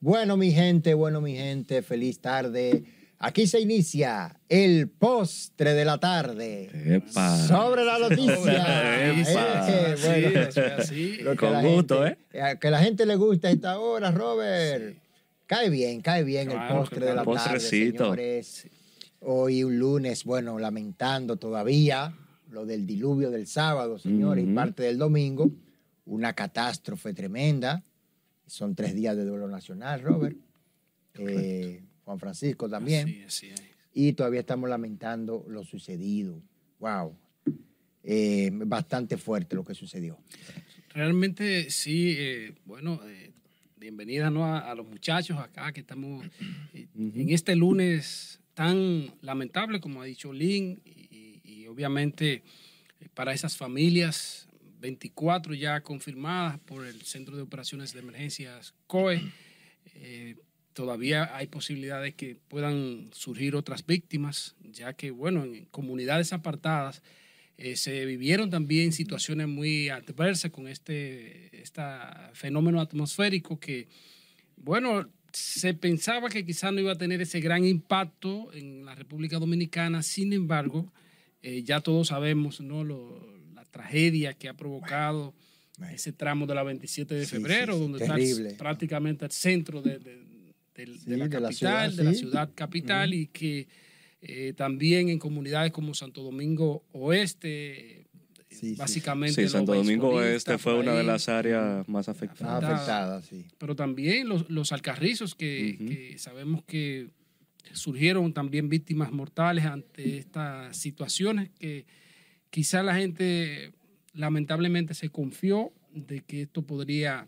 Bueno, mi gente, bueno, mi gente, feliz tarde. Aquí se inicia el postre de la tarde. Epa. Sobre la noticia. Epa. Eh, bueno, Sí, así. lo que Con la gusto, gente- eh, Que la gente le gusta esta hora, Robert. Cae bien, cae bien Claro, el postre de la claro. tarde, Postrecito. señores. Hoy un lunes, bueno, lamentando todavía lo del diluvio del sábado, señores, y Ujú. parte del domingo. Una catástrofe tremenda. Son tres días de duelo nacional, Robert. Eh, Juan Francisco también. Así, así es. Y todavía estamos lamentando lo sucedido. Wow. Eh, bastante fuerte lo que sucedió. Realmente sí, eh, bueno, bienvenida ¿no? a, a los muchachos acá que estamos en este lunes tan lamentable como ha dicho Lynn y, y obviamente para esas familias, 24 ya confirmadas por el Centro de Operaciones de Emergencias COE, eh, todavía hay posibilidades que puedan surgir otras víctimas, ya que, bueno, en comunidades apartadas eh, se vivieron también situaciones muy adversas con este esta fenómeno atmosférico que, bueno, se pensaba que quizás no iba a tener ese gran impacto en la República Dominicana, sin embargo, eh, ya todos sabemos ¿no? Lo- tragedia que ha provocado Bueno. ese tramo de la 27 de Sí, febrero, sí, sí, donde terrible. está prácticamente el centro de, de- del- Sí, de la de la capital, ciudad, de la ciudad capital, y que eh, también en comunidades como Santo Domingo Oeste, eh, Sí, sí, básicamente. Sí, Santo Domingo Este fue una de las áreas más afectadas. Afectada. afectada, sí. Pero también los, los alcarrizos que, que sabemos que surgieron también víctimas mortales ante estas situaciones que quizá la gente lamentablemente se confió de que esto podría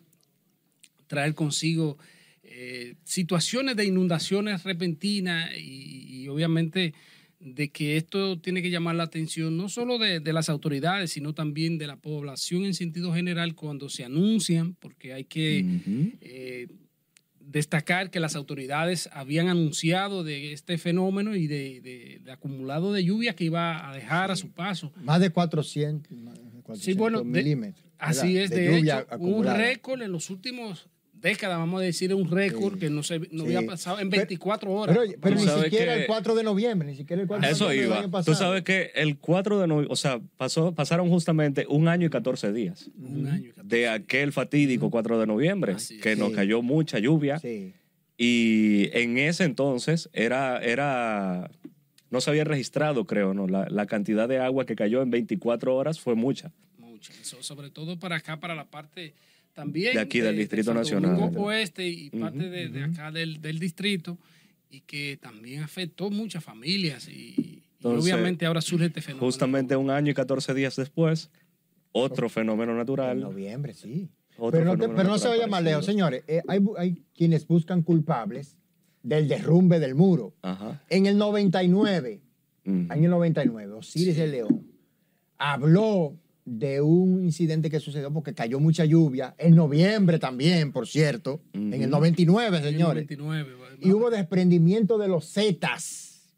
traer consigo eh, situaciones de inundaciones repentinas y, y obviamente de que esto tiene que llamar la atención no solo de, de las autoridades, sino también de la población en sentido general cuando se anuncian, porque hay que eh, destacar que las autoridades habían anunciado de este fenómeno y de, de- de acumulado de lluvia que iba a dejar a su paso. Más de 400, más de 400 Sí, bueno, de- milímetros. Así es, de, lluvia hecho, un récord en los últimos décadas, vamos a decir, un récord Sí. que no, se, no Sí. había pasado en Pero- 24 horas. Pero, pero ni siquiera que- el 4 de noviembre, ni siquiera el 4 de Eso noviembre del iba. año Tú sabes que el 4 de noviembre, o sea, pasó, pasaron justamente un año y 14 días un año. y 14 de aquel fatídico 4 de noviembre, Así es. que nos Sí. cayó mucha lluvia. Sí. Y en ese entonces era, era no se había registrado, creo, ¿no? La, la cantidad de agua que cayó en 24 horas fue mucha. Mucho. So- sobre todo para acá, para la parte también De aquí, del Distrito Santo Nacional. Domingo Oeste y parte de, de acá del, del distrito y que también afectó muchas familias y, obviamente ahora surge este fenómeno. Justamente un año y 14 días después, otro fenómeno En natural. noviembre, sí. Otro Pero no, te- pero no se vaya más lejos, señores. Eh, hay, hay quienes buscan culpables del derrumbe del muro. Ajá. En el 99, Ujú. año 99, Osiris de León habló de un incidente que sucedió porque cayó mucha lluvia, en noviembre también, por cierto, en el Ujú. 99, En el señores. 99, Y hubo desprendimiento de los zetas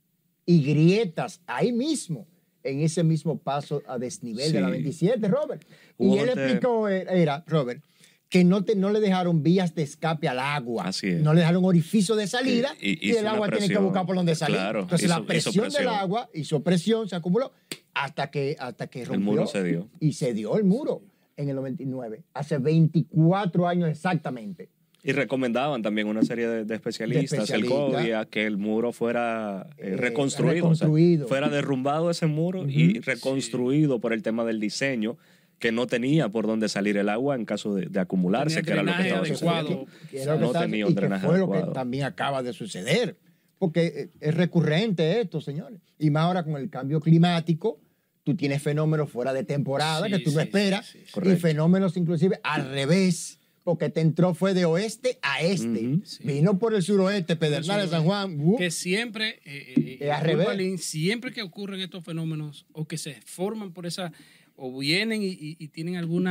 y grietas ahí mismo, en ese mismo paso a desnivel de la Sí. 27, Robert. Hubo y él este- explicó, eh, era, Robert, que no, te, no le dejaron vías de escape al agua. Así es. No le dejaron orificio de salida Y- y y, hizo el agua tiene que presión. buscar por donde salir. Claro, Entonces hizo- la hizo presión, del presión. agua hizo presión, se acumuló hasta que, hasta que rompió. muro se dio. Y se dio el muro en el 99, hace 24 años exactamente. Y recomendaban también una serie de, de especialistas, De el especialistas. CODIA, que el muro fuera eh, Eh, reconstruido, o sea, reconstruido. fuera derrumbado ese muro y reconstruido por el tema del diseño, que no tenía por dónde salir el agua en caso de, de acumularse, Tenía que era lo que estaba adecuado. sucediendo. Que era lo que No estaba- tenía y un que drenaje fue lo que adecuado. también acaba de suceder. Porque eh, es recurrente esto, señores. Y más ahora con el cambio climático, tú tienes fenómenos fuera de temporada Sí, que tú no sí, esperas. sí, sí, y Correcto. fenómenos inclusive al revés. Porque te entró fue de oeste a este. Vino por el suroeste, Pedernales, San Juan. uh, que siempre, eh, eh, Es al eh, revés. Siempre que ocurren estos fenómenos o que se forman por esa, o vienen y, y- y tienen algún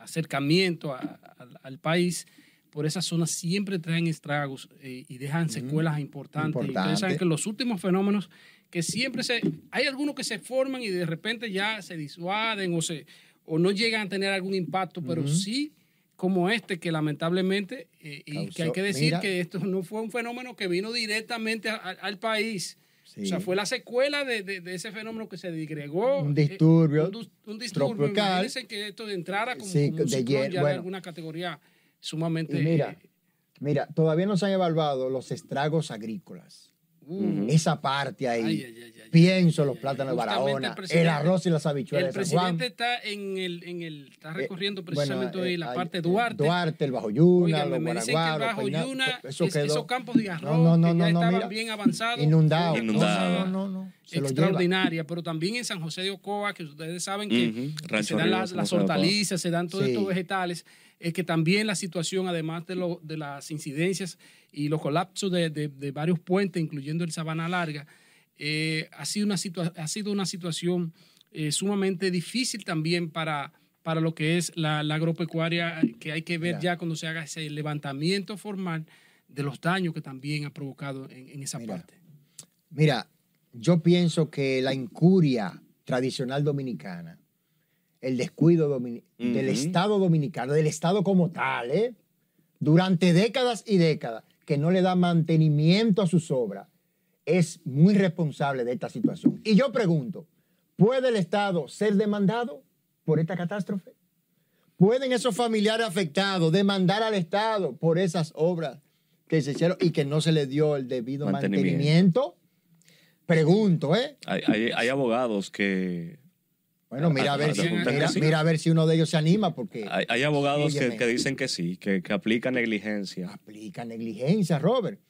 acercamiento a- al- al país, por esa zona siempre traen estragos eh, y dejan secuelas importantes. Importante. Ustedes saben que los últimos fenómenos que siempre se, hay algunos que se forman y de repente ya se disuaden o se, o no llegan a tener algún impacto, pero sí como este, que lamentablemente, eh, y Causó- que hay que decir mira. que esto no fue un fenómeno que vino directamente a- a- al país. Sí. O sea, fue la secuela de, de- de ese fenómeno que se digregó. Un eh, disturbio un, un disturbio. tropical. Que esto entrara como, Sí, como un de ya bueno. de alguna categoría sumamente... Y mira, eh, mira, todavía no se han evaluado los estragos agrícolas. Esa parte ahí. Ay, ay, ay, ay, Pienso ay, los ay, plátanos de Barahona, el el, arroz y las El habichuelas de San Juan. presidente está en el, en el, está Eh, recorriendo bueno, precisamente eh, hoy la hay- parte eh, Duarte. Duarte, el Bajo Yuna, los me dicen que el Bajo Yuna, eso es- quedó esos campos de arroz No, no, no, que ya estaban mira. bien avanzados. inundado. una Inundado. No, no, extraordinaria, pero también en San José de Ocoa, que ustedes saben que, se dan las, de hortalizas, se dan todos Sí. estos vegetales, es que también la situación, además de, lo- de las incidencias y los colapsos de, de- de varios puentes, incluyendo el Sabana Larga, eh, ha, sido una ha sido una situación eh, sumamente difícil también para, para lo que es la, la agropecuaria, que hay que ver Mira. ya cuando se haga ese levantamiento formal de los daños que también ha provocado en, en esa Mira. parte. Mira, yo pienso que la incuria tradicional dominicana, el descuido domini- del. Estado dominicano, del Estado como tal, ¿eh? durante décadas y décadas, que no le da mantenimiento a sus obras, es muy responsable de esta situación. Y yo pregunto, ¿puede el Estado ser demandado por esta catástrofe? ¿Pueden esos familiares afectados demandar al Estado por esas obras que se hicieron y que no se les dio el debido Mantenimiento. mantenimiento? Pregunto, ¿eh? Hay, hay- hay abogados que Bueno, mira a, ver si, mira, sí. a ver si uno de ellos se anima porque hay, hay abogados que, dicen que sí, que, que aplican negligencia. aplica negligencia, Robert.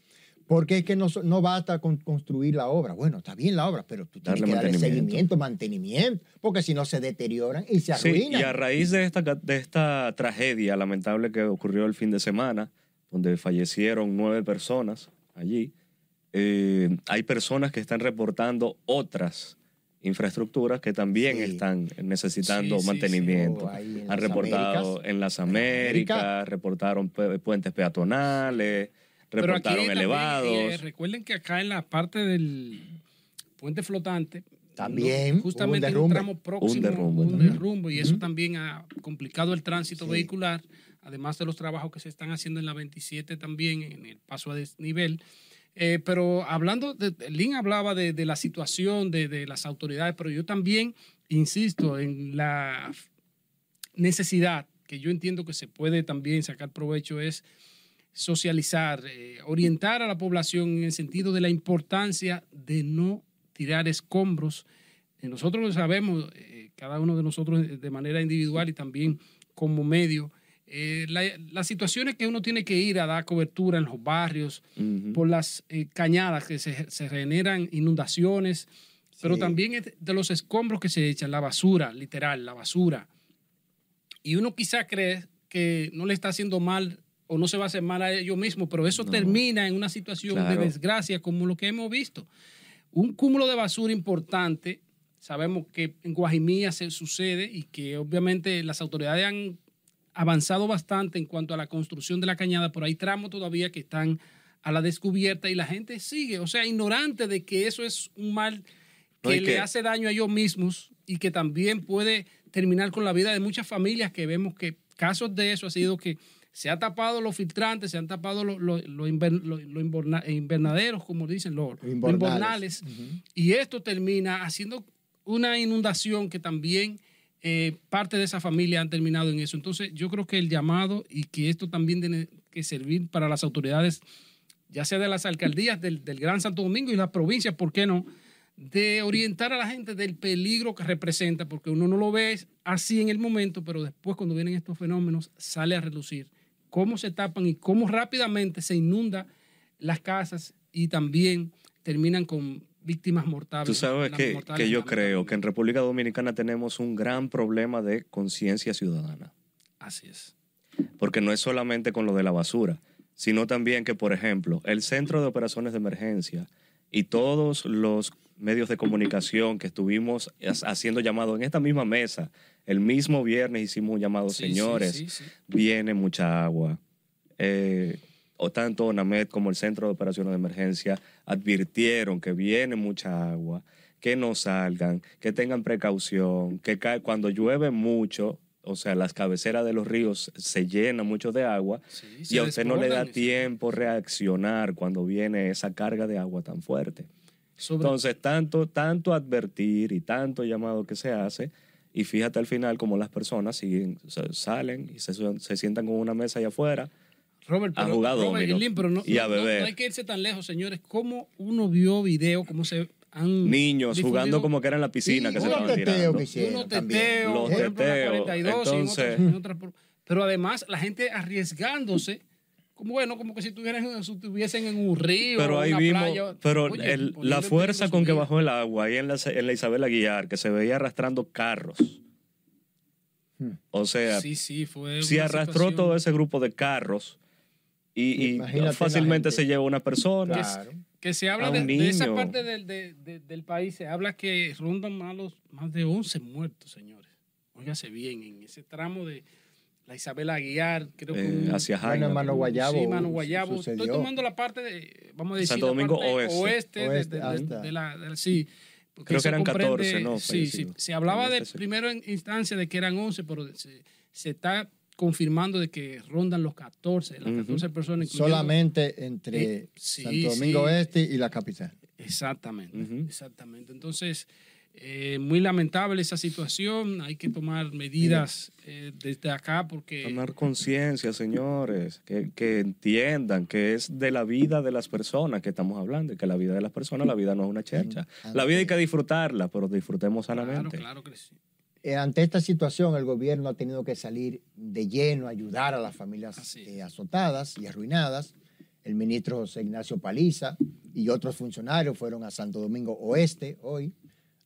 Porque es que no, no basta con construir la obra. Bueno, está bien la obra, pero tú tienes Darle que darle mantenimiento. seguimiento, mantenimiento, porque si no se deterioran y se Sí, arruinan. y a raíz de esta, de esta tragedia lamentable que ocurrió el fin de semana, donde fallecieron nueve personas allí, eh, hay personas que están reportando otras infraestructuras que también Sí. están necesitando Sí, sí, mantenimiento. Oh, Han reportado Américas. en las América. Américas, reportaron pu- puentes peatonales, Pero aquí reportaron también, elevados. eh, recuerden que acá en la parte del puente flotante, También no, justamente un un derrumbe. tramo próximo, Un derrumbe un derrumbe, y eso también ha complicado el tránsito Sí. vehicular, además de los trabajos que se están haciendo en la 27 también, en el paso a desnivel. Eh, pero hablando, de, Lynn hablaba de, la situación de, de las autoridades, pero yo también insisto en la necesidad que yo entiendo que se puede también sacar provecho es socializar, eh, orientar a la población en el sentido de la importancia de no tirar escombros. Eh, nosotros lo sabemos, eh, cada uno de nosotros de manera individual y también como medio, eh, la- las situaciones que uno tiene que ir a dar cobertura en los barrios, por las eh, cañadas que se, se generan inundaciones, pero también es de los escombros que se echan, la basura, literal, la basura. Y uno quizá cree que no le está haciendo mal o no se va a hacer mal a ellos mismos, pero eso No. termina en una situación Claro. de desgracia como lo que hemos visto. Un cúmulo de basura importante, sabemos que en Guajimía se sucede y que obviamente las autoridades han avanzado bastante en cuanto a la construcción de la cañada, pero hay tramos todavía que están a la descubierta y la gente sigue, o sea, ignorante de que eso es un mal que le que- hace daño a ellos mismos y que también puede terminar con la vida de muchas familias que vemos que casos de eso ha sido que se ha tapado los filtrantes, se han tapado los, los- los inver- los- los inverna- invernaderos, como dicen, los, invernales. Y esto termina haciendo una inundación que también eh, parte de esa familia han terminado en eso. Entonces, yo creo que el llamado y que esto también tiene que servir para las autoridades, ya sea de las alcaldías del, del Gran Santo Domingo y las provincias, ¿por qué no? De orientar a la gente del peligro que representa, porque uno no lo ve así en el momento, pero después cuando vienen estos fenómenos sale a relucir cómo se tapan y cómo rápidamente se inunda las casas y también terminan con víctimas mortales. Tú sabes que, que yo creo que en. República Dominicana tenemos un gran problema de conciencia ciudadana. Así es. Porque no es solamente con lo de la basura, sino también que, por ejemplo, el Centro de Operaciones de Emergencia y todos los medios de comunicación que estuvimos ha- haciendo llamado en esta misma mesa, el mismo viernes hicimos un llamado, Sí, señores, sí, sí. viene mucha agua. Eh, o tanto ONAMED como el Centro de Operaciones de Emergencia advirtieron que viene mucha agua, que no salgan, que tengan precaución, que ca- cuando llueve mucho, o sea, las cabeceras de los ríos se llenan mucho de agua Sí, y a usted no le da tiempo reaccionar cuando viene esa carga de agua tan fuerte. Sobre- Entonces, tanto, tanto advertir y tanto llamado que se hace, y fíjate al final como las personas siguen, salen y se, se sientan con una mesa allá afuera. Robert, a pero, Robert y Lin, pero no, y a no- no- beber. no hay que irse tan lejos, señores. ¿Cómo uno vio video, cómo se han Niños difundido jugando como que era en la piscina Sí, que se estaban teteos tirando. que hicieron unos teteos, Los en teteos, 42 y en entonces- otras- en otras por- pero además la gente arriesgándose, como bueno, como que si estuvieran, si estuviesen en un río, Pero o ahí una vimos, playa. pero Oye, el- poniendo la en fuerza con que bajó el agua ahí en la, en la Isabel Aguilar, que se veía arrastrando carros. O sea, Sí, sí, fue. si arrastró situación todo ese grupo de carros y, y fácilmente se lleva una persona. Claro. Que se habla a de, esa parte del, de- de- del país, se habla que rondan más, los- más de 11 muertos, señores. Óigase bien, en ese tramo de la Isabel Aguiar, creo que. eh, un- hacia Jaina. hermano Guayabo. Sí, Mano Guayabo. sucedió. Estoy tomando la parte de, vamos a decir, Santo la Domingo parte Oeste. oeste, de- Oeste, de, de- hasta. de la, sí. porque Creo que eran comprende- 14, ¿no? Sí, sí. Se hablaba En de primero en instancia de que eran 11, pero se, se está confirmando de que rondan los 14, las Ujú. 14 personas. incluyendo- Solamente entre Eh, sí, Santo Domingo sí. Este y la capital. Exactamente, exactamente. Entonces, eh, muy lamentable esa situación. Hay que tomar medidas eh, desde acá porque Tomar conciencia, señores, que, que entiendan que es de la vida de las personas que estamos hablando y que la vida de las personas, la vida no es una chercha. La vida hay que disfrutarla, pero disfrutemos claro, sanamente. claro que sí. Eh, ante esta situación, el gobierno ha tenido que salir de lleno a ayudar a las familias eh, azotadas y arruinadas. El ministro José Ignacio Paliza y otros funcionarios fueron a Santo Domingo Oeste hoy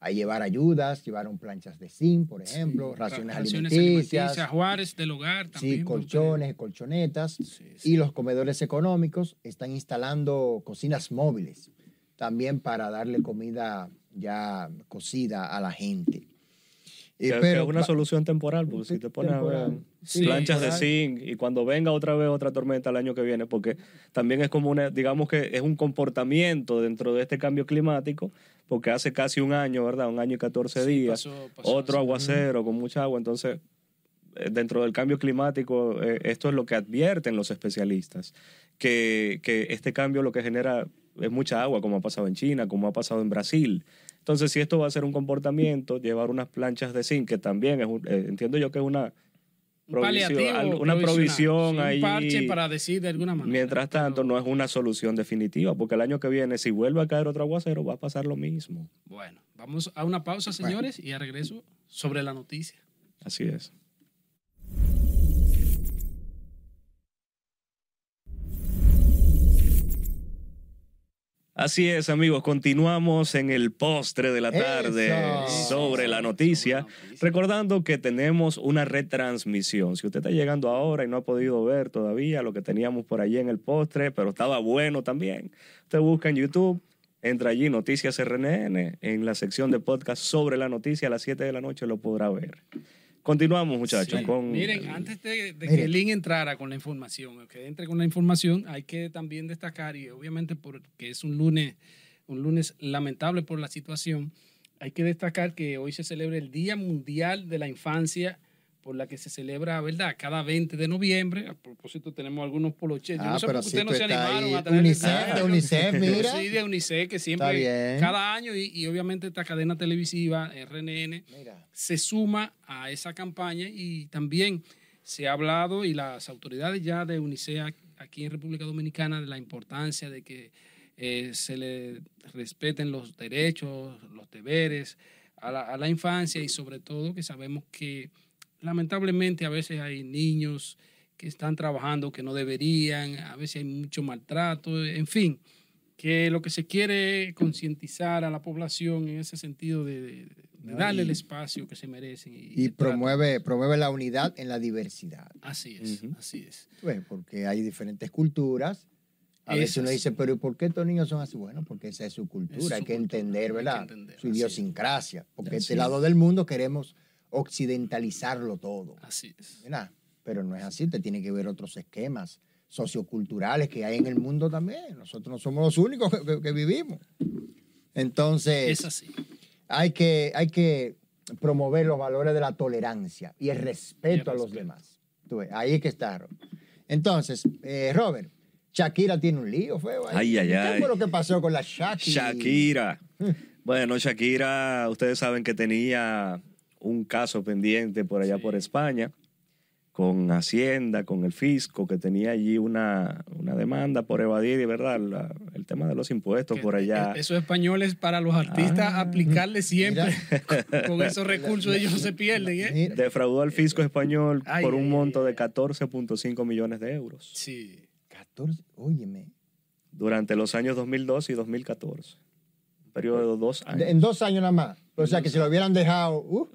a llevar ayudas, llevaron planchas de zinc, por ejemplo, raciones, alimenticias, Juárez del hogar también. sí, colchones, colchonetas. Sí, sí. Y los comedores económicos están instalando cocinas móviles también para darle comida ya cocida a la gente. Eh, Que- que es una solución temporal, porque si te pones a ver. Sí, planchas de zinc y cuando venga otra vez otra tormenta el año que viene, porque también es como una, digamos que es un comportamiento dentro de este cambio climático, porque hace casi un año, ¿verdad? Un año y 14 Sí, días, pasó- pasó otro aguacero con mucha agua, entonces eh, dentro del cambio climático, eh, esto es lo que advierten los especialistas, que, que este cambio lo que genera es mucha agua, como ha pasado en China, como ha pasado en Brasil. Entonces, si esto va a ser un comportamiento, llevar unas planchas de zinc, que también es, un- eh, entiendo yo que es una Un provisión, una provisión Sí, ahí. Un parche para decir de alguna manera. Mientras tanto, pero- no es una solución definitiva, porque el año que viene, si vuelve a caer otro aguacero, va a pasar lo mismo. Bueno, vamos a una pausa, señores, y a regreso sobre la noticia. Así es. Así es, amigos, continuamos en el postre de la tarde Eso. sobre la noticia, recordando que tenemos una retransmisión. Si usted está llegando ahora y no ha podido ver todavía lo que teníamos por allí en el postre, pero estaba bueno también, usted busca en YouTube, entra allí Noticias RNN, en la sección de podcast sobre la noticia a las 7 de la noche lo podrá ver. Continuamos, muchachos, Sí. con... Miren, antes de, que Lynn entrara con la información, que entre con la información, hay que también destacar, y obviamente porque es un lunes, un lunes lamentable por la situación, hay que destacar que hoy se celebra el Día Mundial de la Infancia, por la que se celebra, ¿verdad? Cada 20 de noviembre. A propósito, tenemos algunos poloches. Yo Ah, no sé pero por qué si ustedes no tú se animaron ahí, a traer UNICEF, el- de UNICEF, mira. Sí, de UNICEF, que siempre, bien. cada año, y, y obviamente esta cadena televisiva, RNN, Mira. se suma a esa campaña y también se ha hablado y las autoridades ya de UNICEF aquí en República Dominicana de la importancia de que eh, se le respeten los derechos, los deberes a la, a la infancia y sobre todo que sabemos que lamentablemente a veces hay niños que están trabajando que no deberían, a veces hay mucho maltrato, en fin, que lo que se quiere es concientizar a la población en ese sentido de, de- de No, darle y- el espacio que se merecen. Y, promueve, promueve la unidad en la diversidad. Así es, así es. Pues, porque hay diferentes culturas. A Es veces uno así. dice, pero ¿y por qué estos niños son así? Bueno, porque esa es su cultura, Es su hay que cultura, entender, hay que ¿verdad? su idiosincrasia. Porque Así este es. lado del mundo queremos occidentalizarlo todo, Así es. ¿verdad? Pero no es así, te tiene que ver otros esquemas socioculturales que hay en el mundo también. Nosotros no somos los únicos que, que- que vivimos. Entonces, Es así. hay que, hay que promover los valores de la tolerancia y el respeto Y a los respeto. demás. Tú ves, ahí es que está, Robert. Entonces, eh, Robert, Shakira tiene un lío feo ahí. Ay, ay, ¿Qué ay. fue lo que pasó con la Shakira? Shakira. Bueno, Shakira, ustedes saben que tenía un caso pendiente por allá por España, con Hacienda, con el fisco, que tenía allí una, una demanda por evadir, ¿verdad? La- el tema de los impuestos Que por allá. e- Esos españoles para los artistas Ah. aplicarle siempre. Con esos recursos ellos no se pierden, ¿eh? Defraudó al fisco español Ay, por un ay, monto ay. de 14.5 millones de euros Sí. 14, óyeme. durante los años 2012 y 2014. Un periodo de dos años. En dos años nada más. O sea, que si lo hubieran dejado... uh,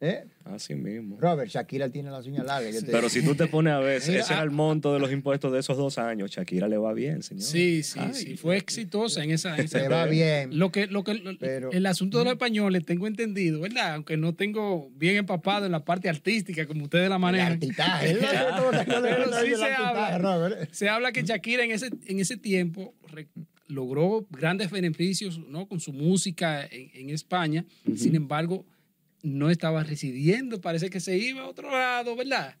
¿eh? Así mismo. Robert, Shakira tiene las uñas largas. yo te- Pero si tú te pones a ver, ese era el monto de los impuestos de esos dos años. Shakira le va bien, señor. Sí, sí, Ay, sí. Fue exitosa en esa. en esa- Se va bien. Lo que, lo que, Pero- el asunto de los españoles, tengo entendido, ¿verdad? Aunque no tengo bien empapado en la parte artística, como ustedes la El manejan. artitaje. Pero sí se habla. Se habla que Shakira en ese, en ese tiempo re- logró grandes beneficios ¿no? con su música en, en España. Sin embargo, no estaba residiendo. Parece que se iba a otro lado, ¿verdad?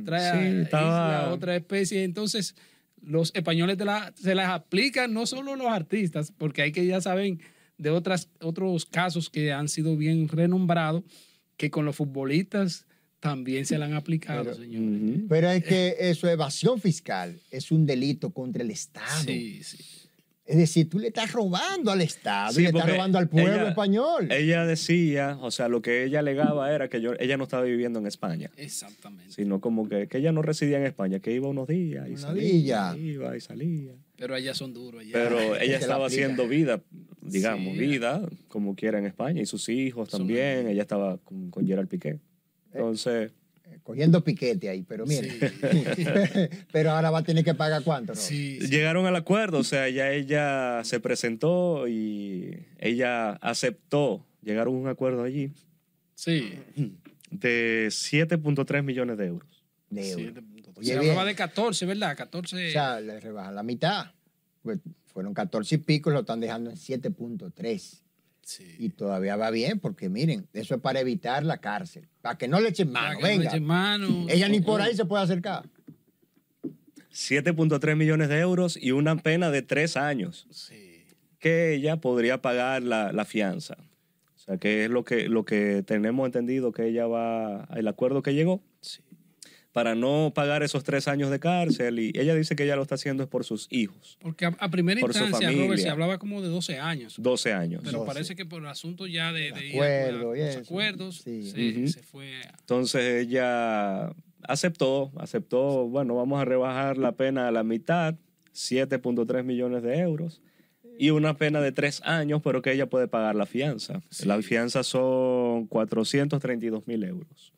Otra Sí, estaba- isla, otra especie. Entonces, los españoles la- se las aplican no solo los artistas, porque hay que ya saben de otras, otros casos que han sido bien renombrados, que con los futbolistas también se la han aplicado, Pero- señor. Ujú. Pero es que eso, evasión fiscal, es un delito contra el Estado. Sí, sí. Es decir, tú le estás robando al Estado Sí, y le estás robando al pueblo ella- español. Ella decía, o sea, lo que ella alegaba era que yo, ella no estaba viviendo en España, Exactamente. sino como que, que ella no residía en España, que iba unos días y Una salía, villa. iba y salía. Pero allá son duros. Allá. Pero ella estaba haciendo vida, digamos, Sí. vida, como quiera en España, y sus hijos Son- también. Ella estaba con, con Gerard Piqué. Entonces, Cogiendo piquete ahí, pero mire. pero ahora va a tener que pagar cuánto? Sí, sí. llegaron al acuerdo, o sea, ya ella se presentó y ella aceptó, llegaron a un acuerdo allí Sí. de 7.3 millones de euros. De euros. Oye, se hablaba de 14, ¿verdad? 14. O sea, le rebajan la mitad. Pues fueron 14 y pico, lo están dejando en 7.3. sí. Y todavía va bien, porque miren, eso es para evitar la cárcel. Para que no le echen Para mano, que no le venga. echen mano. Ella ni por ahí se puede acercar. 7.3 millones de euros y una pena de tres años Sí. que ella podría pagar la, la fianza. O sea, que es lo que, lo que tenemos entendido que ella va, el acuerdo que llegó. Para no pagar esos tres años de cárcel. Y ella dice que ella lo está haciendo es por sus hijos, Porque a, a primera Por su instancia, familia. Robert, se hablaba como de 12 años. 12 años. Pero 12. parece que por el asunto ya de, de ir a- los acuerdos, Sí. se, fue. a- Entonces ella aceptó, aceptó, bueno, vamos a rebajar la pena a la mitad, 7.3 millones de euros, y una pena de tres años, pero que ella puede pagar la fianza. Sí. La fianza son 432 mil euros.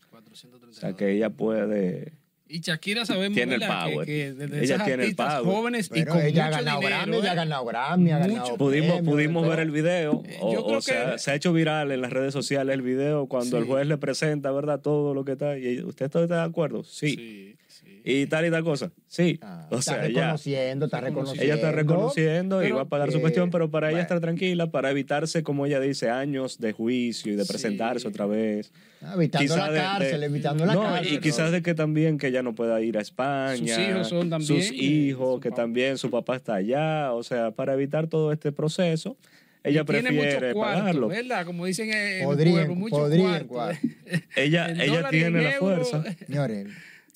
432. O sea que ella puede... Y Shakira sabemos Tiene el que- power. que, desde Ella tiene el power. jóvenes y con ella ha mucho ganado dinero, Grammy, ella ha ¿eh? ganado Grammy, ha ganado Pudimos, premios, pudimos de ver el video, Eh, o, yo creo o sea, que- se ha hecho viral en las redes sociales el video cuando el juez le presenta, ¿verdad? Todo lo que está. ¿Y usted está de acuerdo? Sí. Sí, sí. ¿Y tal y tal cosa? Sí. Ah, o está sea, reconociendo, está reconociendo. ella está reconociendo y va a pagar su cuestión, pero para ella estar tranquila, para evitarse, como ella dice, años de juicio y de Sí. presentarse otra vez. ah, Evitando la de- cárcel, de- evitando la no, cárcel. y quizás de que también que ella no pueda ir a España. Sus hijos son también, Sus eh, hijos, su que papá. también su papá está allá. O sea, para evitar todo este proceso, ella prefiere mucho cuarto, pagarlo. ¿verdad? Como dicen en el Podrían- pueblo, mucho podrían. Ella, En ella tiene en la euro. fuerza. Señores,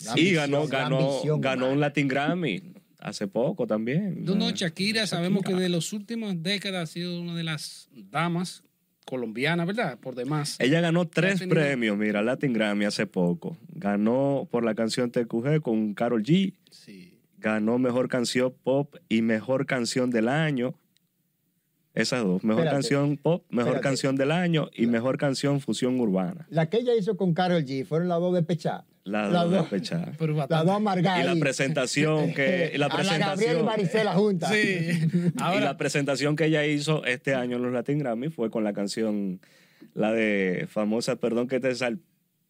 la ambición, ganó, la ganó, ambición ganó un. Latin Grammy hace poco también. No, no, Shakira, sabemos que de las últimas décadas ha sido una de las damas colombianas, ¿verdad? Por demás. Ella ganó tres tenido- premios, mira, Latin Grammy hace poco. Ganó por la canción TQG con Carol G. Sí. Ganó mejor canción pop y mejor canción del año. Esas dos, mejor Espérate. canción pop, mejor Espérate. canción del año y mejor canción fusión urbana. La que ella hizo con Carol G fueron las dos de Pechá. Las Las dos de dos. Pechá. Pero Las dos amargadas. Y la presentación que y la A la Gabriela y presentación Maricela juntas. Sí. y la presentación que ella hizo este año en los Latin Grammy fue con la canción la de famosa Perdón que te sal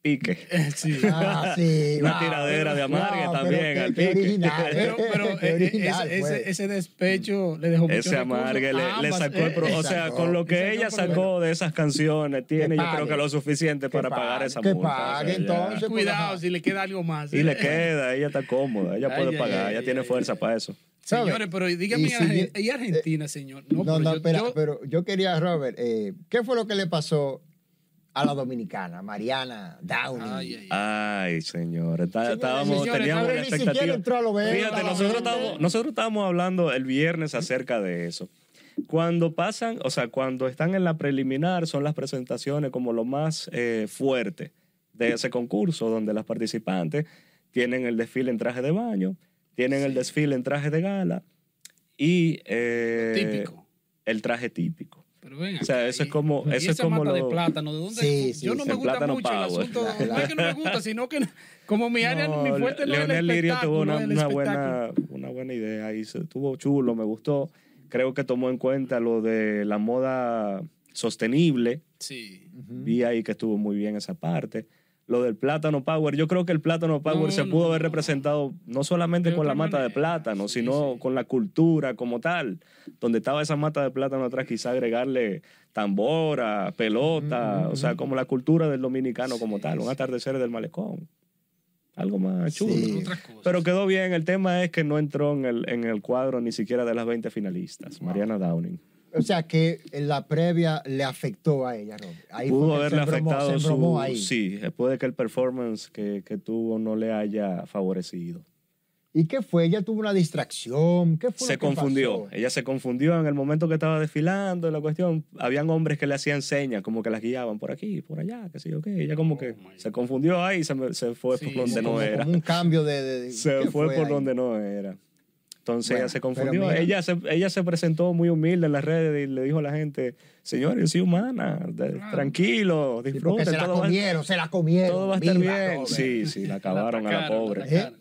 pique. Sí. Ah, sí, Una wow. tiradera de amargue Wow, también, pero al pique. original, Pero, ¿eh? pero eh, eh, original ese, fue. ese, ese despecho le dejó mucho Ese amargue le, le sacó el pro- eh, O sea, sacó. con lo que ella sacó de esas canciones, tiene yo creo que lo suficiente Que para pague, pagar esa que multa. pague, o sea, ya. entonces. Cuidado Ajá. si le queda algo más. Y le queda, ella está cómoda, ella puede ay, pagar, ay, ella ay, tiene ay, fuerza ay. para eso. ¿Sabe? Señores, pero dígame, Y ¿y, si Argen- bien- y Argentina, señor? No, pero no, yo- espera, yo- pero yo quería, Robert, eh, ¿qué fue lo que le pasó a la dominicana, Mariana Downey? Ay, ay, Ay, señor, está- Señores, estábamos, señores, teníamos una expectativa. entró a lo verde, Fíjate, nosotros estábamos, nosotros estábamos hablando el viernes acerca de eso. Cuando pasan, o sea, cuando están en la preliminar, son las presentaciones como lo más eh, fuerte de ese concurso, donde las participantes tienen el desfile en traje de baño, tienen el desfile en traje de gala y eh, Típico. el traje típico. Pero ven O sea, eso es y- como- y eso es esa como mata de lo- plátano, ¿de dónde? Sí, yo sí, no sí, me el gusta mucho el power. asunto. La- No es que no me gusta, sino que como mi área, No, mi fuerte no es el Leonel Lirio tuvo espectáculo, una, el una espectáculo. buena, una buena idea ahí, se- estuvo chulo, me gustó. Creo que tomó en cuenta lo de la moda sostenible. Sí. Vi ahí que estuvo muy bien esa parte. Lo del plátano power, yo creo que el plátano power No, se no, pudo haber no. representado no solamente con la mata de plátano, sino sí. con la cultura como tal. Donde estaba esa mata de plátano atrás, quizá agregarle tambora, pelota, o sea, como la cultura del dominicano como tal, un atardecer del malecón. Algo más chulo. Pero quedó bien. El tema es que no entró en el, en el cuadro ni siquiera de las 20 finalistas. Mariana Downing. O sea, que en la previa le afectó a ella, Robert. Ahí fue Pudo que haberle se embromó, afectado su... ahí. Sí, puede que el performance que, que tuvo no le haya favorecido. ¿Y qué fue? ¿Ella tuvo una distracción? ¿Qué fue Se lo que confundió. pasó? Ella se confundió en el momento que estaba desfilando. La cuestión, habían hombres que le hacían señas, como que las guiaban por aquí, por allá, qué sé yo qué. Ella como que Oh, my se confundió ahí y se, se fue Sí, por donde sí. no Como- era. Como un cambio de... de- se ¿qué fue, por ahí? donde no era. Entonces Bueno, ella se confundió. Ella se, ella se presentó muy humilde en las redes y le dijo a la gente, señor, yo soy humana, de- Claro. tranquilo, disfruten, se la todo, va, comieron, se la comieron. todo va a estar bien. Sí, sí, la acabaron a la pobre. la.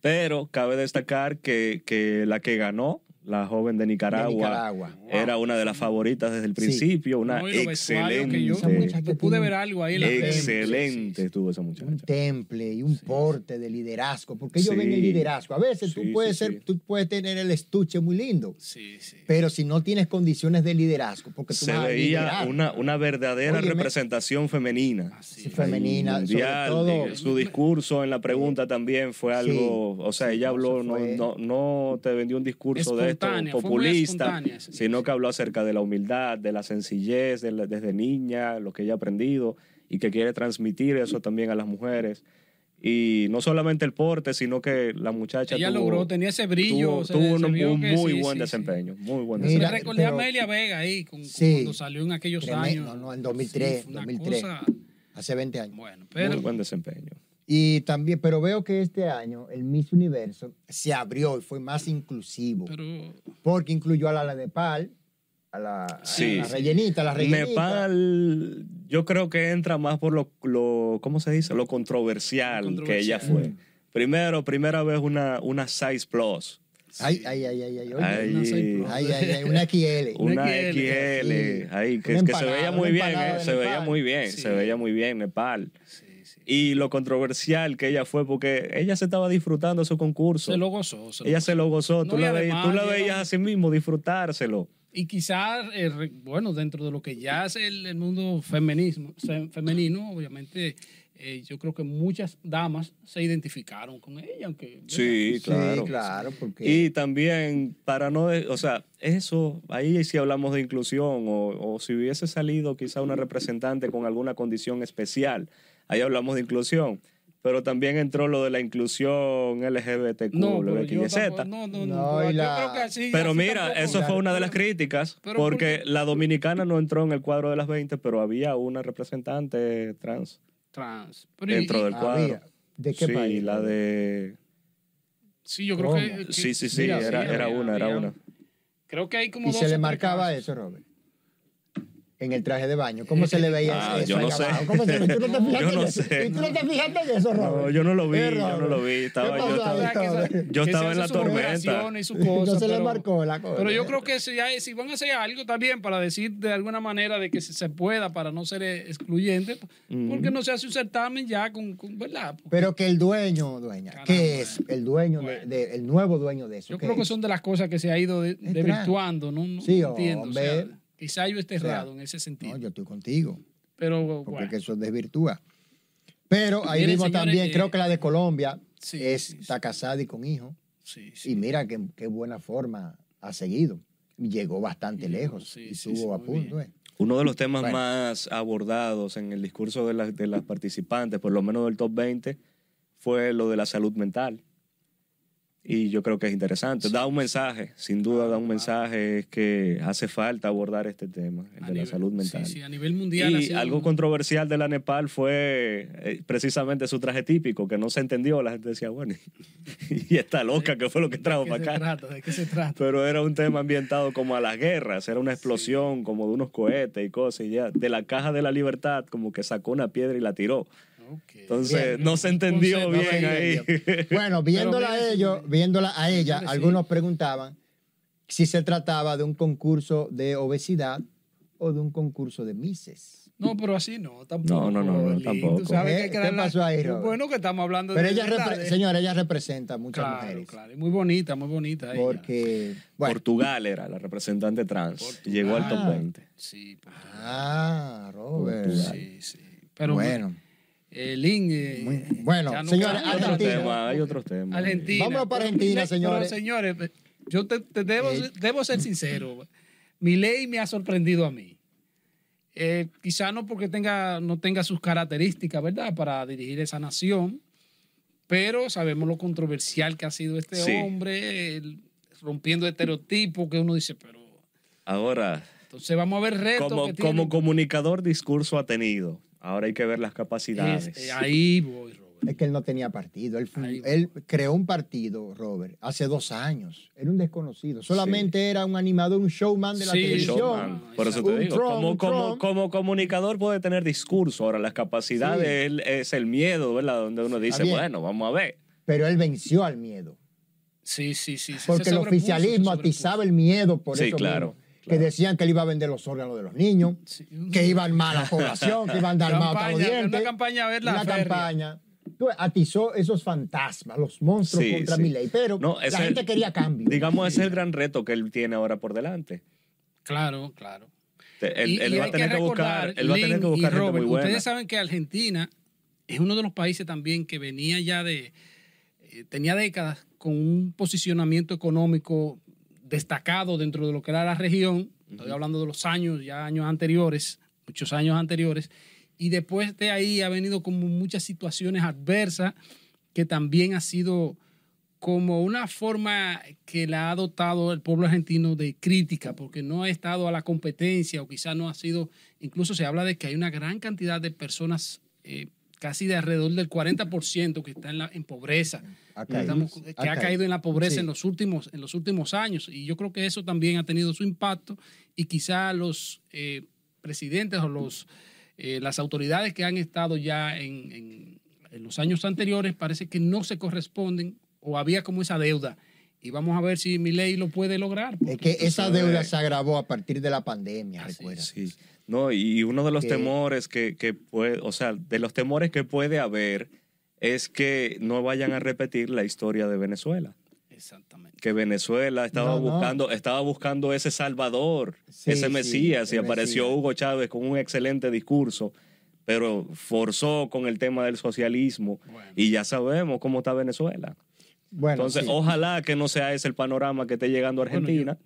Pero cabe destacar que, que la que ganó, la joven de Nicaragua, De Nicaragua. era una de las favoritas desde el Sí. principio, una No, que yo- Esa muchacha excelente, Yo pude ver algo ahí. redes. excelente Sí, estuvo esa un muchacha. temple y un porte de liderazgo, porque ellos Sí. ven el liderazgo. A veces tú puedes sí, ser, sí. tú puedes tener el estuche muy lindo, Sí, sí. pero si no tienes condiciones de liderazgo, porque tú Se vas a veía una, una verdadera Óyeme. representación femenina. Así sí, es. femenina, mundial, sobre todo. de- su discurso en la pregunta también fue Sí, algo, o sea, sí, ella habló, no, no, no te vendió un discurso de esto Espontánea, muy populista, sí, sino sí. que habló acerca de la humildad, de la sencillez, de la- desde niña, lo que ella ha aprendido y que quiere transmitir eso también a las mujeres. Y no solamente el porte, sino que la muchacha Ella tuvo, logró, tenía ese brillo. tuvo, se- tuvo se un, vio un que muy sí, buen sí, sí. desempeño, muy buen Mira, Me desempeño. recordé a pero- Amelia Vega ahí, con, Sí. cuando salió en aquellos Tremendo, años. no, en 2003, Sí, fue una 2003. cosa- hace 20 años. bueno, Muy pero buen desempeño. Y también, pero veo que este año el Miss Universo se abrió y fue más inclusivo, pero porque incluyó a la Nepal, a la, a Sí, la sí. rellenita, la rellenita. Nepal, yo creo que entra más por lo, lo ¿cómo se dice? Lo controversial, Lo que ella fue. Primero, primera vez una, una size plus. Ay, ay, ay, ay, ay, oye. Ay, una. Ay, ay, ay, una XL. Una XL, XL, sí. ahí, que, Una que se veía una muy bien, eh, de se veía muy bien, Sí. se veía muy bien Nepal. sí, sí. Y lo controversial que ella fue, porque ella se estaba disfrutando su concurso. se lo gozó. se lo ella gozó. se lo gozó, No, tú, la, veías, además, tú la veías a sí mismo disfrutárselo. Y quizás, eh, bueno, dentro de lo que ya es el, el mundo feminismo, femenino, obviamente, eh, yo creo que muchas damas se identificaron con ella, aunque... Sí, claro. Sí, claro, porque Y también, para no, de- o sea, eso, ahí sí hablamos de inclusión, o, o si hubiese salido quizá una representante con alguna condición especial, ahí hablamos de inclusión. Pero también entró lo de la inclusión LGBTQ, No, pero yo LXYZ. tampoco- no, no, no, No, yo creo que así- Pero así mira, tampoco. eso fue una de las críticas, Pero porque ¿por la dominicana no entró en el cuadro de las 20, pero había una representante trans Trans. Pero dentro y- del había. cuadro. ¿De qué sí, país? la de... Sí, yo creo que, que- Sí, sí, sí, mira, era, sí, era había- una, era una. Creo que hay como Y dos se le marcaba casos. eso, Robert. En el traje de baño. ¿Cómo se le veía Ah, eso yo no sé. ¿Cómo se le- ¿Tú no te fijaste Yo no en eso? sé, ¿Y tú no no. te fijaste en eso, Robert? No, yo no lo vi, yo no lo vi, estaba- ¿Qué yo estaba- Yo en la tormenta. y No se le pero- marcó la cosa. Pero yo creo que si, hay- si van a hacer algo también para decir de alguna manera de que se, se pueda, para no ser excluyente, porque no se hace un certamen ya con, con- ¿verdad? Pero que el dueño, dueña, Caramba. ¿qué es el dueño, de, Bueno. de- el nuevo dueño de eso? Yo ¿Qué creo que son de las cosas que se ha ido de- desvirtuando, ¿no? No Sí, entiendo. o sea, hombre. Quizá yo esté O sea, errado en ese sentido. No, yo estoy contigo, pero porque bueno, eso desvirtúa. Pero ahí Miren, vimos señores, también, eh, creo que la de Colombia sí, es, sí, sí. está casada y con hijo. sí, sí. Y mira qué, qué buena forma ha seguido. Llegó bastante lejos sí, y estuvo sí, a punto. eh. Uno de los temas Bueno. más abordados en el discurso de, las- de las participantes, por lo menos del top 20, fue lo de la salud mental. Y yo creo que es interesante. Da un mensaje, sin duda da un mensaje, es que hace falta abordar este tema, el A de la salud mental. Sí, sí, a nivel mundial. Y algo un- controversial de la Nepal fue eh, precisamente su traje típico, que no se entendió. La gente decía, bueno, y esta loca, que fue lo que trajo ¿De qué para acá? trata? ¿De qué se trata? Pero era un tema ambientado como a las guerras, era una explosión como de unos cohetes y cosas. Y ya de la caja de la libertad, como que sacó una piedra y la tiró. Entonces, Bien. no se entendió No bien se ahí. entendió. Bueno, viéndola a ellos, viéndola a ella, sí. algunos preguntaban si se trataba de un concurso de obesidad o de un concurso de mises. No, pero así no, tampoco. No, no, no, tampoco. Tú sabes ¿Qué- que qué pasó ahí, Robert? Bueno, que estamos hablando Pero de ella, repre- señora, ella representa a muchas Claro, mujeres. claro. Muy bonita, muy bonita ella. Porque, bueno, Portugal era la representante trans. Llegó al top Ah. 20. Sí, pues, ah, Robert. sí, sí. Pero bueno, eh, Lin, eh, Muy- bueno, señores. Hay otros temas, hay otros temas. Argentina. Vámonos para Argentina, señores. Pero, señores, yo te, te debo, Eh. debo ser sincero. Mi ley me ha sorprendido a mí. Eh, quizá no porque tenga, no tenga sus características, ¿verdad?, para dirigir esa nación, pero sabemos lo controversial que ha sido este Sí. hombre, el- rompiendo estereotipos que uno dice, pero Ahora, entonces vamos a ver retos como, que como tiene. comunicador, discurso ha tenido. Ahora hay que ver las capacidades. Es- eh, ahí voy, Robert. es que él no tenía partido. Él, fue- creó un partido, Robert, hace dos años. Era un desconocido. Solamente era un animador, un showman de la Sí, televisión. Showman. Por eso te Un digo, Trump, como, comunicador puede tener discurso. Ahora, las capacidades Sí. él- es el miedo, ¿verdad? Donde uno dice, bueno, vamos a ver. Pero él venció al miedo. Sí, sí, sí. sí, Porque el oficialismo atizaba el miedo por Sí, eso claro, mismo. Que decían que él iba a vender los órganos de los niños, Sí. que iban mal a la población, que iban a dar mal a los dientes. una campaña a ver la Una campaña. Atizó esos fantasmas, los monstruos Sí, contra sí. mi ley. Pero No, la gente el- quería cambio. Digamos, ese es el gran reto que él tiene ahora por delante. Claro, claro. Él, Y- él y va hay a tener que, buscar, recordar, él va a tener que buscar gente Robert, muy buena. Ustedes saben que Argentina es uno de los países también que venía ya de, eh, tenía décadas con un posicionamiento económico destacado dentro de lo que era la región. Estoy hablando de los años, ya años anteriores, muchos años anteriores. Y después de ahí ha venido como muchas situaciones adversas que también ha sido como una forma que la ha adoptado el pueblo argentino de crítica, porque no ha estado a la competencia o quizás no ha sido, incluso se habla de que hay una gran cantidad de personas, eh, casi de alrededor del 40% que está en, la, en pobreza, Ha que, caído. estamos- que ha caído en la pobreza Sí. en, los últimos, en los últimos años. Y yo creo que eso también ha tenido su impacto y quizá los eh, presidentes o los, eh, las autoridades que han estado ya en, en- en los años anteriores parece que no se corresponden o había como esa deuda. Y vamos a ver si mi ley lo puede lograr. Es que esa sabes- deuda se agravó a partir de la pandemia, recuerda. Sí. No, y uno de los Que- temores que, que puede, o sea, de los temores que puede haber es que no vayan a repetir la historia de Venezuela. Exactamente. Que Venezuela estaba No, no. buscando, estaba buscando ese Salvador, Sí, ese sí, Mesías, y apareció Mesías. Hugo Chávez con un excelente discurso, pero forzó con el tema del socialismo, Bueno. y ya sabemos cómo está Venezuela. Bueno, Entonces, sí. ojalá que no sea ese el panorama que esté llegando a Bueno, Argentina,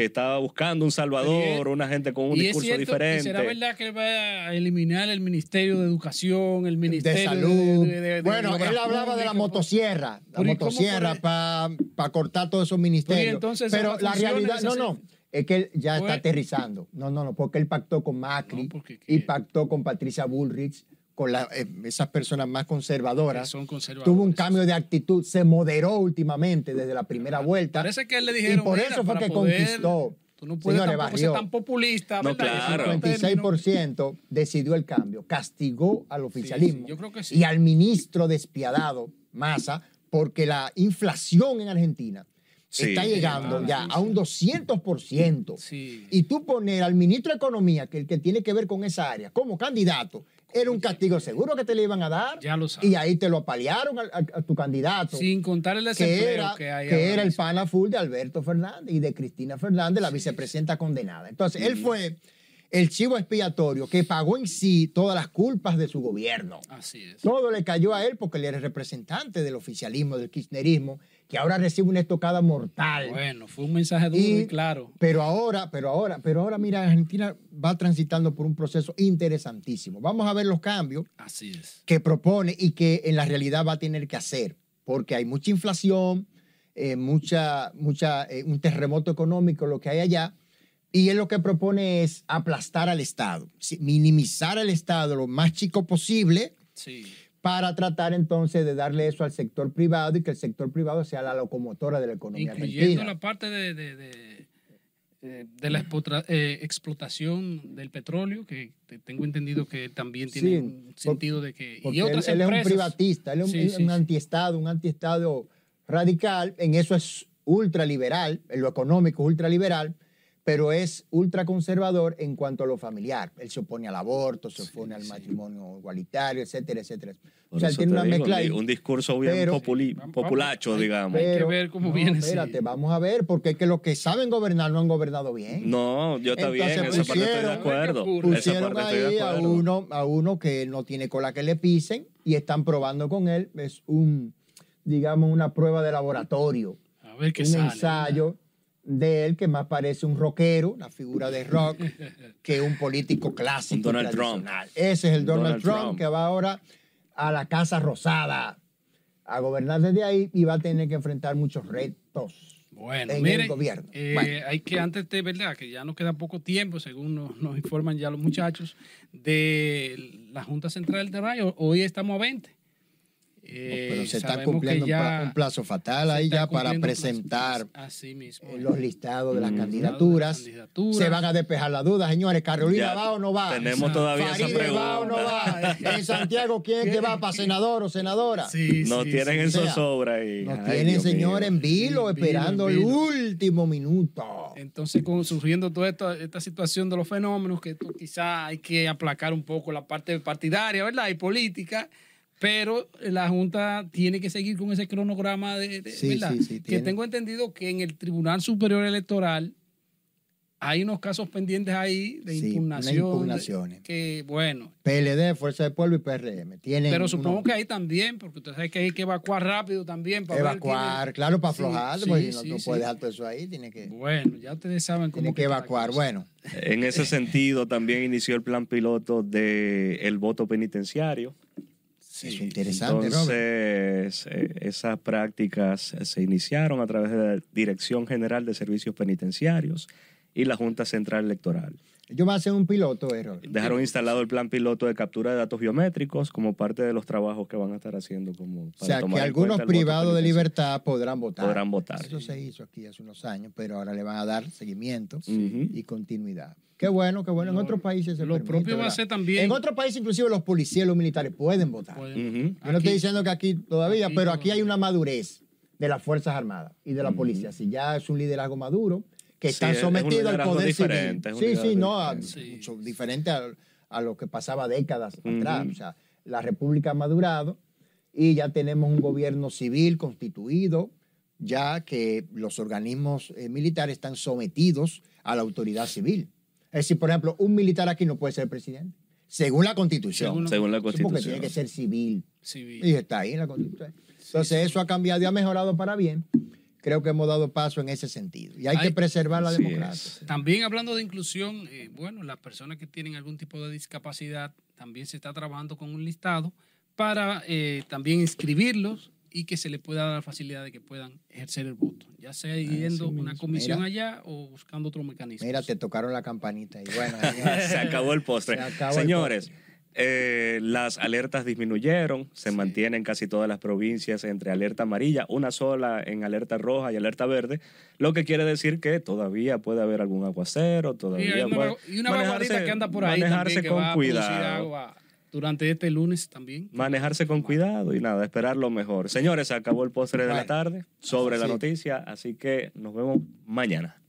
que estaba buscando un Salvador, una gente con un y es discurso cierto, diferente. ¿y ¿Será verdad que va a eliminar el Ministerio de Educación, el Ministerio de salud. de- de- de- de bueno, él hablaba de la motosierra, la Pero ¿y cómo motosierra para cortar todos esos ministerios. Pero ¿y entonces Pero esas la realidad, no, no, es que él ya está Pues- aterrizando. No, no, no, porque él pactó con Macri No, y pactó con Patricia Bullrich, con la- eh, esas personas más conservadoras. son. Tuvo un cambio de actitud, se moderó últimamente desde la primera vuelta. Parece que él le y dijeron. por "Mira, eso fue que poder- conquistó. Tú no puedes Señores, tampoco ser tan populista, No, claro. Términos. 56% decidió el cambio, castigó al oficialismo sí, yo creo que sí. y al ministro despiadado, Massa, porque la inflación en Argentina Sí, está llegando ah, ya a un 200%. Sí. Y tú poner al ministro de Economía, que el que tiene que ver con esa área, como candidato, era un castigo seguro que te le iban a dar. Ya lo sabes. Y ahí te lo apalearon a, a- a tu candidato. Sin contar el que desempleo era, que hay que era el pana full de Alberto Fernández y de Cristina Fernández, la vicepresidenta condenada. Entonces, él fue el chivo expiatorio que pagó en sí todas las culpas de su gobierno. Así es. Todo le cayó a él porque él era el representante del oficialismo, del kirchnerismo, que ahora recibe una estocada mortal. Bueno, fue un mensaje duro y, claro. Pero ahora, pero ahora, pero ahora, mira, Argentina va transitando por un proceso interesantísimo. Vamos a ver los cambios Así es. que propone y que en la realidad va a tener que hacer, porque hay mucha inflación, eh, mucha, mucha, eh, un terremoto económico, lo que hay allá, y él lo que propone es aplastar al Estado, minimizar al Estado lo más chico posible Sí. Para tratar entonces de darle eso al sector privado y que el sector privado sea la locomotora de la economía Incluyendo argentina. la parte de, de, de, eh, de la eh, explotación del petróleo, que te- tengo entendido que también tiene Sí, un sentido de que... Porque Y otras él, él es un privatista, él es un, Sí, un sí, sí. antiestado, un antiestado radical. En eso es ultraliberal, en lo económico es ultraliberal, pero es ultraconservador en cuanto a lo familiar. Él se opone al aborto, se opone al matrimonio igualitario, etcétera, etcétera. O sea, él tiene una digo, mezcla ahí. un discurso bien Pero- populi- Vamos- populacho, vamos- digamos. Hay que ver cómo no, viene, sí. Espérate, vamos a ver, porque es que los que saben gobernar no han gobernado bien. No, yo está bien, Entonces esa parte estoy de pusieron- acuerdo. Pusieron parte estoy de ahí a acuerdo. uno, a uno que no tiene cola que le pisen y están probando con él. Es un, digamos, una prueba de laboratorio. A ver qué un sale. ensayo de él que más parece un rockero, una figura de rock, que un político clásico. Un Donald tradicional. Ese es el Donald, Donald Trump, Trump. que va ahora a la Casa Rosada a gobernar desde ahí y va a tener que enfrentar muchos retos. Bueno, en el gobierno. eh, Bueno. hay que antes de verdad que ya nos queda poco tiempo, según nos, nos informan ya los muchachos, de la Junta Central de Rayo. Hoy estamos a 20. Eh, Pero se está cumpliendo ya un plazo fatal ahí ya para presentar Así mismo. eh, los listados de las Mm. candidaturas. candidaturas. Se van a despejar las dudas, señores. ¿Carolina Ya va o no va? tenemos todavía esa Faride va o no va? En Santiago, ¿quién es que va para senador o senadora? Sí, No sí, tienen sí. sea, zozobra ahí. Nos Ay, tienen, señores, en vilo, En vilo, esperando en el último minuto. Entonces, con, surgiendo toda esta, esta situación de los fenómenos, que esto quizá hay que aplacar un poco la parte partidaria, ¿verdad? Y política, pero la Junta tiene que seguir con ese cronograma de, de- Sí, ¿verdad? sí, sí, que tiene. tengo entendido que en el Tribunal Superior Electoral hay unos casos pendientes ahí de Sí, impugnación. unas impugnaciones. de- que, bueno, PLD, Fuerza del Pueblo y PRM. Tienen pero supongo unos- que ahí también, porque usted sabe que hay que evacuar rápido también. Para evacuar, claro, para aflojar, sí, porque si no, sí, no sí. puede dejar todo eso ahí, tiene que, Bueno, ya ustedes saben cómo tiene que evacuar. Bueno, En ese sentido, también inició el plan piloto del el voto penitenciario. Eso es interesante, Robert. Entonces, eh, esas prácticas se iniciaron a través de la Dirección General de Servicios Penitenciarios y la Junta Central Electoral. Yo me hacen un piloto, eh, Robert. Dejaron instalado el plan piloto de captura de datos biométricos como parte de los trabajos que van a estar haciendo. Como O para sea, tomar que algunos privados de libertad podrán votar. Podrán votar. Eso se hizo aquí hace unos años, pero ahora le van a dar seguimiento y continuidad. Qué bueno, qué bueno. En otros países se lo permite, propio va a ¿verdad? ser también- En otros países, inclusive los policías y los militares pueden votar. Pueden-. Yo no Aquí- estoy diciendo que aquí todavía, aquí pero aquí hay una madurez de las Fuerzas Armadas y de la policía. Si ya es un liderazgo maduro, que Sí, están es- es sometidos al poder civil. Sí, sí, no, a- diferente. mucho diferente a, a lo que pasaba décadas atrás. O sea, la República ha madurado y ya tenemos un gobierno civil constituido, ya que los organismos eh, militares están sometidos a la autoridad civil. Es decir, por ejemplo, un militar aquí no puede ser presidente, según la constitución. Según Según la Sí, Porque Constitución. tiene que ser civil. civil. Y está ahí en la constitución. Entonces, eso ha cambiado y ha mejorado para bien. Creo que hemos dado paso en ese sentido. Y hay Hay- que preservar la democracia. es. También hablando de inclusión, eh, bueno, las personas que tienen algún tipo de discapacidad, también se está trabajando con un listado para eh, también inscribirlos y que se les pueda dar la facilidad de que puedan ejercer el voto, ya sea yendo a una comisión Mira. allá o buscando otro mecanismo. Mira, te tocaron la campanita. Y bueno, Se acabó el postre. Se acabó el Señores, eh, las alertas disminuyeron, se mantienen casi todas las provincias entre alerta amarilla, una sola en alerta roja y alerta verde, lo que quiere decir que todavía puede haber algún aguacero, todavía hay una, puede- y una vaguadita que anda por ahí manejarse también, que con va a producir cuidado. agua durante este lunes también. Manejarse con cuidado y nada, esperar lo mejor. Señores, se acabó el postre de la tarde sobre la noticia, así que nos vemos mañana.